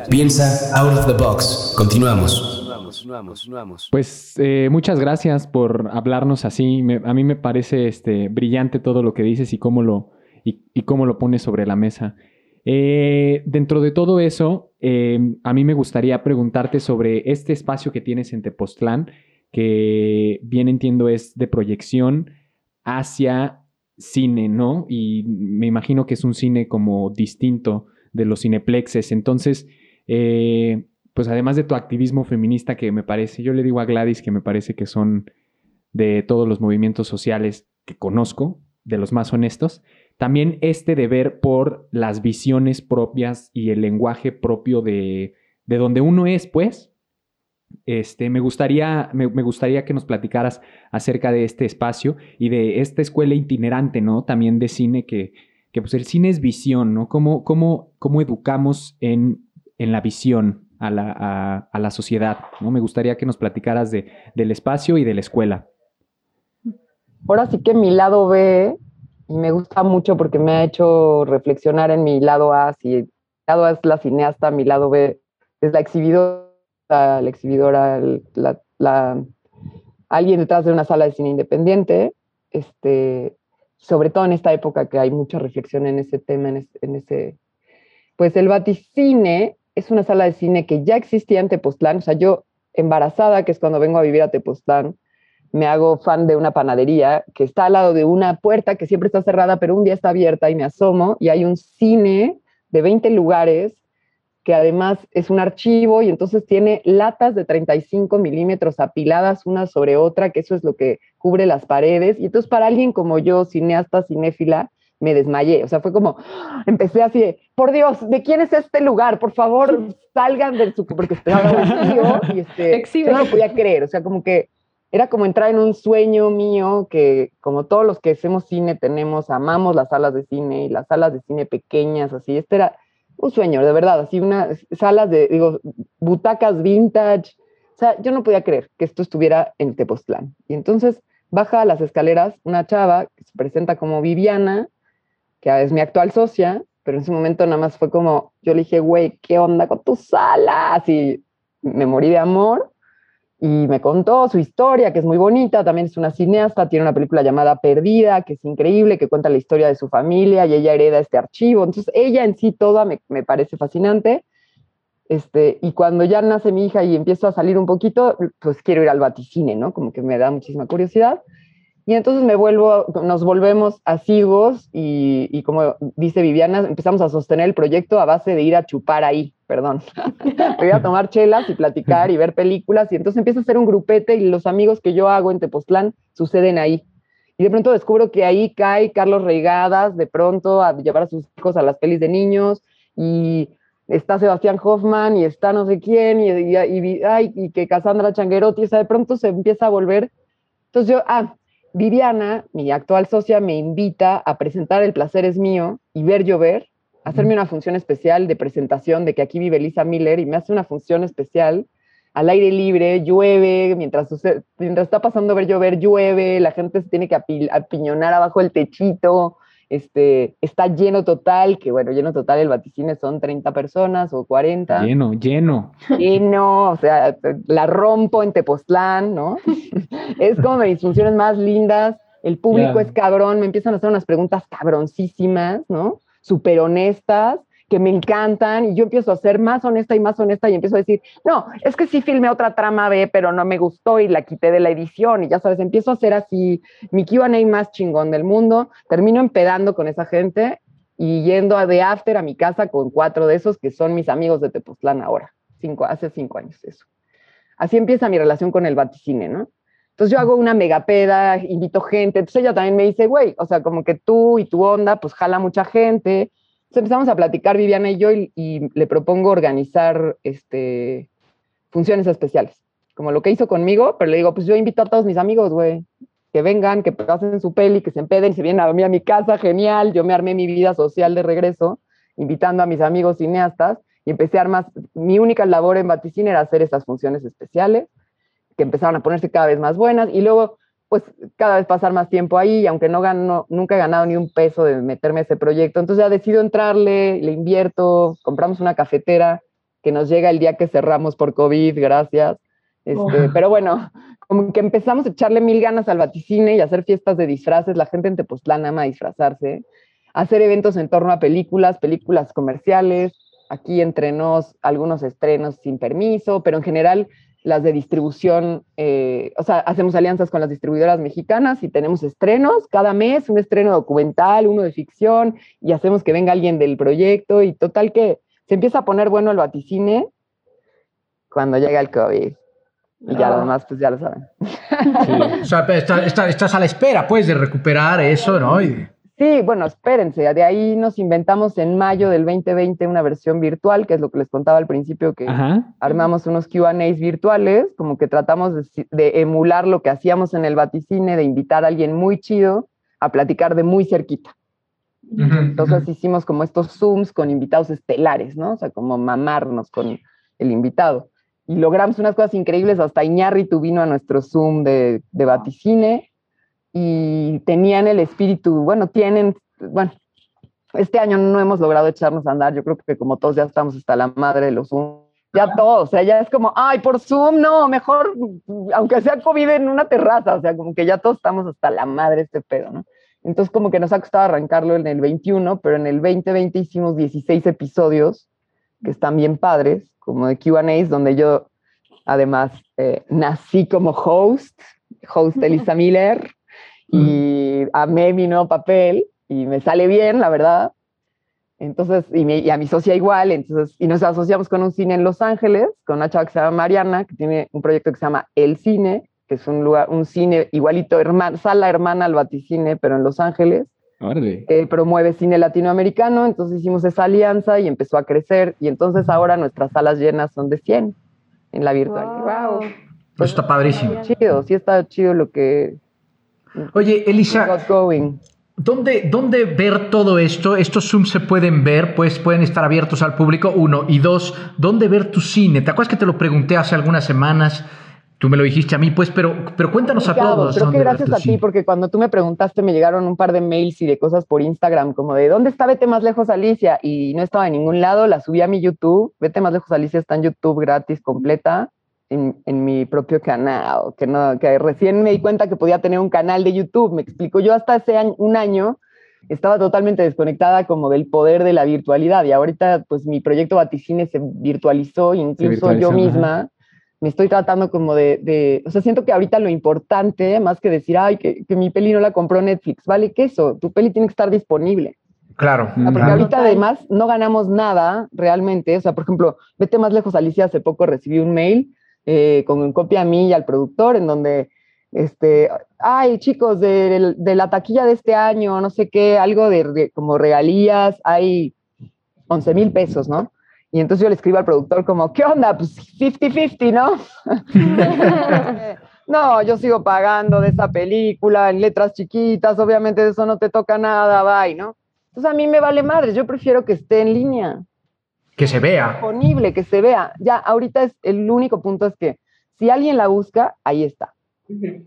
Speaker 9: Piensa out of the box. Continuamos.
Speaker 4: Pues eh, muchas gracias por hablarnos así. A mí me parece este, brillante todo lo que dices y cómo lo, y, cómo lo pones sobre la mesa. Eh, dentro de todo eso, eh, a mí me gustaría preguntarte sobre este espacio que tienes en Tepoztlán, que bien entiendo es de proyección hacia cine, ¿no? Y me imagino que es un cine como distinto de los cineplexes. Entonces, eh, pues además de tu activismo feminista que me parece, yo le digo a Gladys que me parece que son de todos los movimientos sociales que conozco, de los más honestos, también este deber por las visiones propias y el lenguaje propio de, de donde uno es, pues. Este, me, gustaría, me, gustaría que nos platicaras acerca de este espacio y de esta escuela itinerante, ¿no? También de cine, que, que pues el cine es visión, ¿no? ¿Cómo, cómo, cómo educamos en, en la visión a la, a, la sociedad, ¿no? Me gustaría que nos platicaras de, del espacio y de la escuela.
Speaker 5: Ahora sí que mi lado B, y me gusta mucho porque me ha hecho reflexionar en mi lado A, si mi lado A es la cineasta, mi lado B es la exhibidora, la exhibidora, la, la- alguien detrás de una sala de cine independiente, este, sobre todo en esta época que hay mucha reflexión en ese tema, en ese, en ese- pues el Vaticine es una sala de cine que ya existía en Tepoztlán, o sea, yo embarazada, que es cuando vengo a vivir a Tepoztlán, me hago fan de una panadería que está al lado de una puerta que siempre está cerrada, pero un día está abierta y me asomo y hay un cine de 20 lugares que además es un archivo y entonces tiene latas de 35 milímetros apiladas una sobre otra, que eso es lo que cubre las paredes. Y entonces para alguien como yo, cineasta, cinéfila, me desmayé. O sea, fue como, empecé así de, por Dios, ¿de quién es este lugar? Por favor, salgan del su... porque estaba *laughs* vacío y este, yo no lo podía creer. O sea, como que era como entrar en un sueño mío que como todos los que hacemos cine tenemos, amamos las salas de cine y las salas de cine pequeñas, así. Este era un sueño, de verdad, así unas salas de, digo, butacas vintage. O sea, yo no podía creer que esto estuviera en Tepoztlán. Y entonces baja a las escaleras una chava que se presenta como Viviana, que es mi actual socia, pero en ese momento nada más fue como, yo le dije, güey, ¿qué onda con tu sala? Así me morí de amor y me contó su historia, que es muy bonita, también es una cineasta, tiene una película llamada Perdida, que es increíble, que cuenta la historia de su familia y ella hereda este archivo. Entonces, ella en sí toda me, me parece fascinante. Este, y cuando ya nace mi hija y empiezo a salir un poquito, pues quiero ir al vaticine, ¿no? Como que me da muchísima curiosidad. Y entonces me vuelvo, nos volvemos asigos y, y como dice Viviana, empezamos a sostener el proyecto a base de ir a chupar ahí, perdón. *laughs* Voy a tomar chelas y platicar y ver películas y entonces empieza a ser un grupete y los amigos que yo hago en Tepoztlán suceden ahí. Y de pronto descubro que ahí cae Carlos Reigadas, de pronto a llevar a sus hijos a las pelis de niños y está Sebastián Hoffman y está no sé quién y, y, y, ay, que Cassandra Changuerotti, o sea, de pronto se empieza a volver. Entonces yo, ah, Viviana, mi actual socia, me invita a presentar El placer es mío y ver llover, hacerme una función especial de presentación de que aquí vive Lisa Miller y me hace una función especial. Al aire libre, llueve, mientras, sucede, mientras está pasando ver llover, llueve, la gente se tiene que api apiñonar abajo del techito, este, está lleno total, que bueno, lleno total el vaticine son 30 personas o 40.
Speaker 4: Lleno, lleno.
Speaker 5: Lleno, o sea, la rompo en Tepoztlán, ¿no? *laughs* es como de mis funciones más lindas, el público yeah. es cabrón, me empiezan a hacer unas preguntas cabroncísimas, ¿no? Súper honestas, que me encantan, y yo empiezo a ser más honesta y más honesta, y empiezo a decir, no, es que sí filmé otra trama B, pero no me gustó y la quité de la edición, y ya sabes, empiezo a hacer así mi QA más chingón del mundo, termino empedando con esa gente y yendo a de after a mi casa con cuatro de esos que son mis amigos de Tepoztlán ahora, cinco, hace cinco años eso. Así empieza mi relación con el vaticine, ¿no? Entonces yo hago una megapeda, invito gente, entonces ella también me dice, güey, o sea, como que tú y tu onda, pues jala mucha gente, entonces empezamos a platicar Viviana y yo y, le propongo organizar este, funciones especiales, como lo que hizo conmigo, pero le digo, pues yo invito a todos mis amigos, güey. que vengan, que pasen su peli, que se empeden, se vienen a dormir a mi casa, genial. Yo me armé mi vida social de regreso, invitando a mis amigos cineastas y empecé a armar, mi única labor en Vaticine era hacer estas funciones especiales, que empezaron a ponerse cada vez más buenas y luego pues cada vez pasar más tiempo ahí, y aunque no gano, nunca he ganado ni un peso de meterme a ese proyecto, entonces ya decido entrarle, le invierto, compramos una cafetera que nos llega el día que cerramos por COVID, gracias. Este, Pero bueno, como que empezamos a echarle mil ganas al vaticine y hacer fiestas de disfraces, la gente en Tepoztlán ama disfrazarse, hacer eventos en torno a películas, películas comerciales, aquí entre nos algunos estrenos sin permiso, pero en general las de distribución, eh, o sea, hacemos alianzas con las distribuidoras mexicanas y tenemos estrenos cada mes, un estreno documental, uno de ficción, y hacemos que venga alguien del proyecto y total que se empieza a poner bueno el vaticine cuando llega el COVID. Y ya lo demás, pues ya lo saben.
Speaker 1: O sea, estás a la espera, pues, de recuperar eso, ¿no? Y...
Speaker 5: Sí, bueno, espérense, de ahí nos inventamos en mayo del 2020 una versión virtual, que es lo que les contaba al principio, que armamos unos QAs virtuales, como que tratamos de, emular lo que hacíamos en el vaticine, de invitar a alguien muy chido a platicar de muy cerquita. Entonces hicimos como estos Zooms con invitados estelares, ¿no? O sea, como mamarnos con el invitado. Y logramos unas cosas increíbles, hasta Iñárritu vino a nuestro Zoom de, de vaticine y tenían el espíritu, bueno, tienen, bueno, este año no hemos logrado echarnos a andar, yo creo que como todos ya estamos hasta la madre de los Zoom, ya todos, o sea, ya es como, ay, por Zoom, no, mejor, aunque sea COVID en una terraza, o sea, como que ya todos estamos hasta la madre este pedo, ¿no? Entonces como que nos ha costado arrancarlo en el 21, pero en el 2020 hicimos 16 episodios que están bien padres, como de Q&As, donde yo además eh, nací como host, host Elisa *laughs* Miller, y amé mi nuevo papel y me sale bien, la verdad. Entonces, y, a mi socia igual, entonces, y nos asociamos con un cine en Los Ángeles, con una chava que se llama Mariana, que tiene un proyecto que se llama El Cine, que es un lugar, un cine igualito, sala hermana al Baticine, pero en Los Ángeles, que promueve cine latinoamericano, entonces hicimos esa alianza y empezó a crecer, y entonces ahora nuestras salas llenas son de 100 en la virtual.
Speaker 3: Wow.
Speaker 1: Pues está padrísimo.
Speaker 5: Chido, sí está chido lo que,
Speaker 1: Oye, Elisa, ¿dónde, ¿dónde ver todo esto? ¿Estos Zooms se pueden ver? Pues pueden estar abiertos al público, uno. Y dos, ¿dónde ver tu cine? ¿Te acuerdas que te lo pregunté hace algunas semanas? Tú me lo dijiste a mí, pues, pero, pero cuéntanos a todos.
Speaker 5: Creo que gracias a ti, porque cuando tú me preguntaste me llegaron un par de mails y de cosas por Instagram, como de ¿dónde está Vete Más Lejos Alicia? Y no estaba en ningún lado, la subí a mi YouTube. Vete Más Lejos Alicia está en YouTube gratis, completa en, mi propio canal, que, no, que recién me di cuenta que podía tener un canal de YouTube. Me explico, yo hasta hace un año estaba totalmente desconectada como del poder de la virtualidad y ahorita pues mi proyecto Vaticine se virtualizó, incluso yo misma me estoy tratando como de, de, o sea, siento que ahorita lo importante, más que decir, ay, que, que mi peli no la compró Netflix, vale, que eso, tu peli tiene que estar disponible.
Speaker 1: Claro.
Speaker 5: porque ahorita además no ganamos nada realmente. O sea, por ejemplo, vete más lejos, Alicia, hace poco recibí un mail eh, con copia a mí y al productor, en donde, este, ay, chicos, de, la taquilla de este año, no sé qué, algo de, como regalías, hay 11 mil pesos, ¿no? Y entonces yo le escribo al productor como, ¿qué onda? Pues 50-50, ¿no? *laughs* no, yo sigo pagando de esa película en letras chiquitas, obviamente de eso no te toca nada, bye, ¿no? Entonces a mí me vale madre, yo prefiero que esté en línea.
Speaker 1: Que se vea.
Speaker 5: Disponible, que se vea. Ya, ahorita es el único punto es que si alguien la busca, ahí está.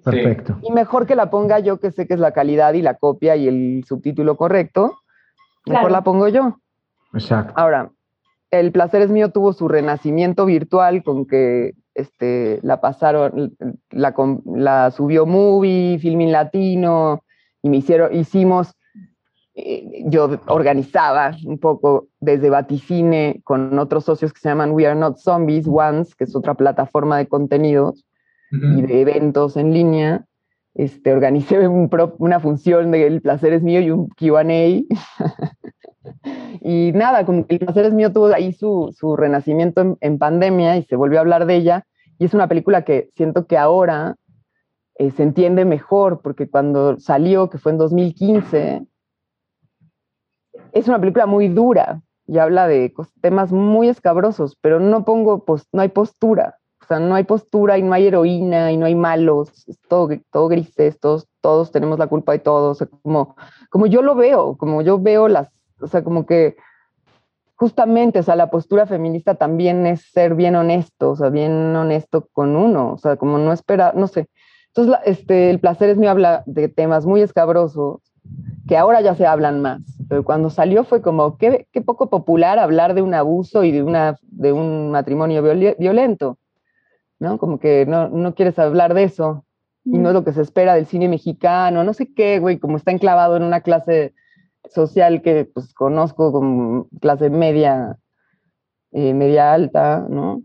Speaker 1: Perfecto.
Speaker 5: Y mejor que la ponga yo, que sé que es la calidad y la copia y el subtítulo correcto, mejor la pongo yo.
Speaker 1: Exacto.
Speaker 5: Ahora, El placer es mío tuvo su renacimiento virtual con que este, la pasaron, la, la subió Movie, Filming Latino, y me hicieron, hicimos yo organizaba un poco desde Vaticine con otros socios que se llaman We Are Not Zombies Once, que es otra plataforma de contenidos y de eventos en línea. Este, organicé una función de El placer es mío y un QA. *laughs* y nada, como El placer es mío tuvo ahí su, su renacimiento en, pandemia y se volvió a hablar de ella. Y es una película que siento que ahora eh, se entiende mejor, porque cuando salió, que fue en 2015, es una película muy dura y habla de temas muy escabrosos, pero no pongo, no hay postura. O sea, no hay postura y no hay heroína y no hay malos, es todo, todo grises, todo, todos tenemos la culpa de todo, o sea, como, como yo lo veo, como yo veo las, o sea, como que justamente, o sea, la postura feminista también es ser bien honesto, o sea, bien honesto con uno, o sea, como no esperar, no sé. Entonces, este, el placer es mío habla de temas muy escabrosos que ahora ya se hablan más, pero cuando salió fue como, qué, qué poco popular hablar de un abuso y de, una, de un matrimonio violento, ¿no? Como que no, no quieres hablar de eso, y no es lo que se espera del cine mexicano, no sé qué, güey, como está enclavado en una clase social que pues conozco como clase media, eh, media alta, ¿no?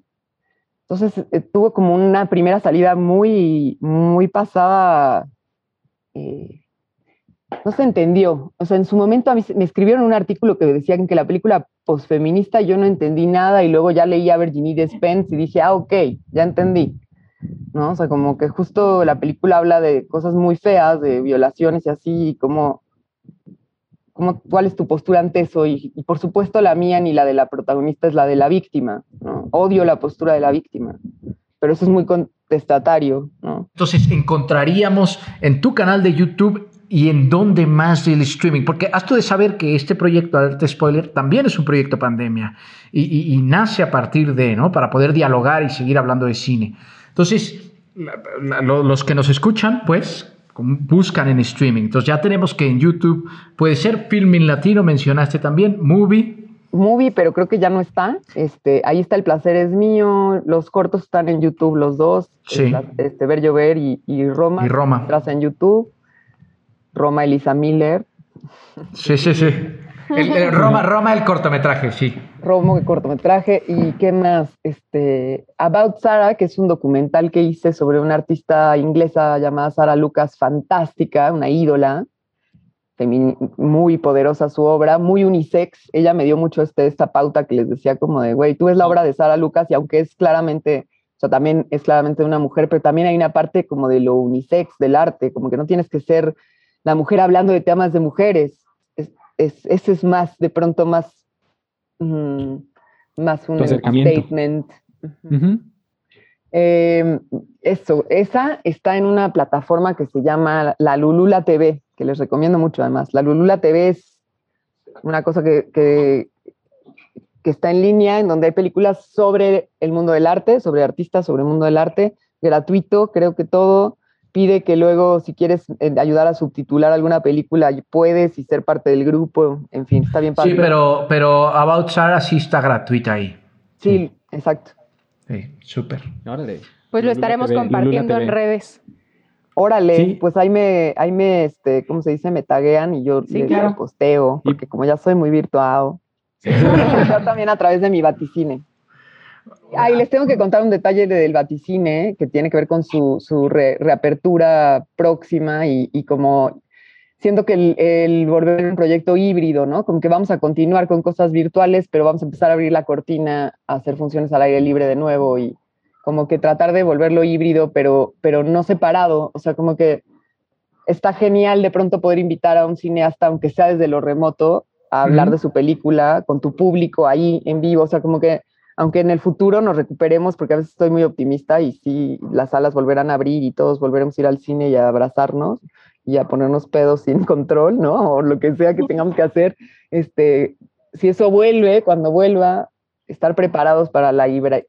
Speaker 5: Entonces eh, tuvo como una primera salida muy, muy pasada, eh, no se entendió. O sea, en su momento a mí me escribieron un artículo que decían que la película posfeminista yo no entendí nada y luego ya leí a Virginie Despens y dije, ah, ok, ya entendí. ¿No? O sea, como que justo la película habla de cosas muy feas, de violaciones y así, y como ¿Cuál es tu postura ante eso? Y, por supuesto la mía ni la de la protagonista es la de la víctima. Odio la postura de la víctima, pero eso es muy contestatario.
Speaker 1: Entonces, encontraríamos en tu canal de YouTube y en dónde más del streaming, porque has de saber que este proyecto, Alerta Spoiler, también es un proyecto pandemia y, nace a partir de, ¿no? Para poder dialogar y seguir hablando de cine. Entonces, los que nos escuchan, pues, buscan en streaming. Entonces ya tenemos que en YouTube puede ser Filming Latino, mencionaste también, Movie.
Speaker 5: Movie, pero creo que ya no está. Este, ahí está El placer es mío. Los cortos están en YouTube los dos.
Speaker 1: Sí.
Speaker 5: Este, Ver Llover y, Roma.
Speaker 1: Y Roma.
Speaker 5: Estás en YouTube. Roma Elisa Miller.
Speaker 1: Sí, sí, sí. El, *laughs* Roma, Roma, el cortometraje, sí.
Speaker 5: Roma, el cortometraje. ¿Y qué más? Este, About Sarah, que es un documental que hice sobre una artista inglesa llamada Sarah Lucas, fantástica, una ídola, muy poderosa su obra, muy unisex. Ella me dio mucho este, esta pauta que les decía como de, güey, tú ves la obra de Sarah Lucas y aunque es claramente, o sea, también es claramente una mujer, pero también hay una parte como de lo unisex del arte, como que no tienes que ser la mujer hablando de temas de mujeres ese es más, de pronto más, mm, más un statement. Em, eso, esa está en una plataforma que se llama La Lulula TV, que les recomiendo mucho además. La Lulula TV es una cosa que, que, que, está en línea, en donde hay películas sobre el mundo del arte, sobre artistas, sobre el mundo del arte, gratuito, creo que todo pide que luego, si quieres eh, ayudar a subtitular alguna película, puedes y ser parte del grupo. En fin, está bien
Speaker 1: Sí, pero, pero About Sarah sí está gratuita ahí.
Speaker 5: Sí, exacto.
Speaker 1: Sí, súper.
Speaker 2: Pues lo estaremos compartiendo en redes.
Speaker 5: Órale, pues ahí me, ahí me, este, ¿cómo se dice? Me taguean y yo les posteo, porque como ya soy muy virtual, *laughs* yo también a través de mi vaticine. Ay, les tengo que contar un detalle del Vaticine que tiene que ver con su, su reapertura próxima y, y, como siento que el, el, volver un proyecto híbrido, ¿no? Como que vamos a continuar con cosas virtuales, pero vamos a empezar a abrir la cortina, a hacer funciones al aire libre de nuevo y como que tratar de volverlo híbrido, pero, pero no separado. O sea, como que está genial de pronto poder invitar a un cineasta, aunque sea desde lo remoto, a hablar de su película con tu público ahí en vivo. O sea, como que aunque en el futuro nos recuperemos, porque a veces estoy muy optimista y sí, las salas volverán a abrir y todos volveremos a ir al cine y a abrazarnos y a ponernos pedos sin *laughs* control, ¿no? O lo que sea que tengamos que hacer, este, si eso vuelve, cuando vuelva, estar preparados para la híbrida,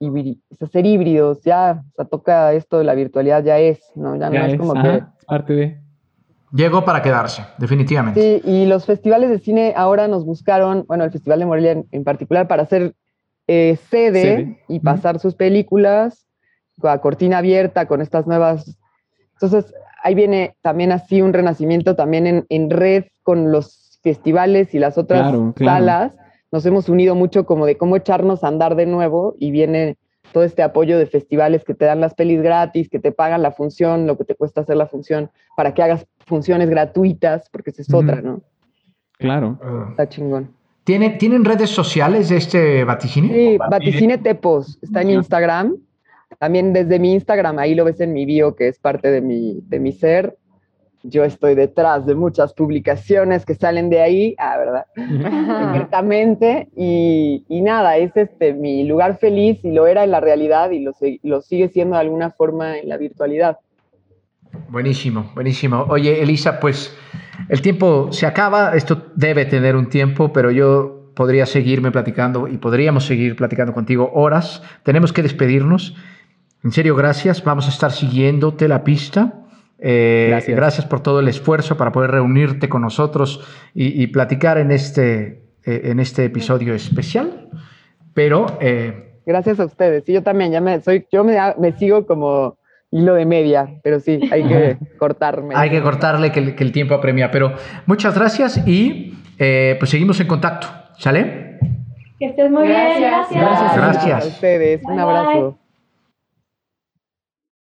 Speaker 5: ser híbridos, ya, o sea, toca esto de la virtualidad, ya es, ¿no? Ya, no es, como que...
Speaker 4: Parte de...
Speaker 1: Llegó para quedarse, definitivamente.
Speaker 5: Sí, y los festivales de cine ahora nos buscaron, bueno, el Festival de Morelia en, en particular, para hacer eh, cede, y pasar sus películas a cortina abierta con estas nuevas. Entonces, ahí viene también así un renacimiento también en, red con los festivales y las otras salas. Nos hemos unido mucho como de cómo echarnos a andar de nuevo y viene todo este apoyo de festivales que te dan las pelis gratis, que te pagan la función, lo que te cuesta hacer la función, para que hagas funciones gratuitas, porque esa es otra, ¿no?
Speaker 4: Claro.
Speaker 5: Está chingón.
Speaker 1: ¿Tienen redes sociales de este Vaticine?
Speaker 5: Sí, Vaticine Tepos, está en Instagram. También desde mi Instagram, ahí lo ves en mi bio, que es parte de mi, de mi ser. Yo estoy detrás de muchas publicaciones que salen de ahí, ah, ¿verdad? Secretamente. *laughs* Y, y, nada, es este, mi lugar feliz y lo era en la realidad y lo, lo sigue siendo de alguna forma en la virtualidad.
Speaker 1: Buenísimo, buenísimo. Oye, Elisa, pues el tiempo se acaba, esto debe tener un tiempo, pero yo podría seguirme platicando y podríamos seguir platicando contigo horas. Tenemos que despedirnos. En serio, gracias. Vamos a estar siguiéndote la pista. Eh,
Speaker 4: Gracias.
Speaker 1: gracias por todo el esfuerzo para poder reunirte con nosotros y, y platicar en este, eh, en este episodio especial. Pero eh,
Speaker 5: Gracias a ustedes. Sí, yo también, ya me, soy, yo me, me sigo como hilo de media, pero sí, hay que cortarme.
Speaker 1: hay que cortarle que el, que el tiempo apremia. Pero muchas gracias y eh, pues seguimos en contacto. ¿Sale?
Speaker 3: Que estés muy bien. Gracias.
Speaker 1: Gracias.
Speaker 5: A ustedes, un
Speaker 3: Bye,
Speaker 5: abrazo.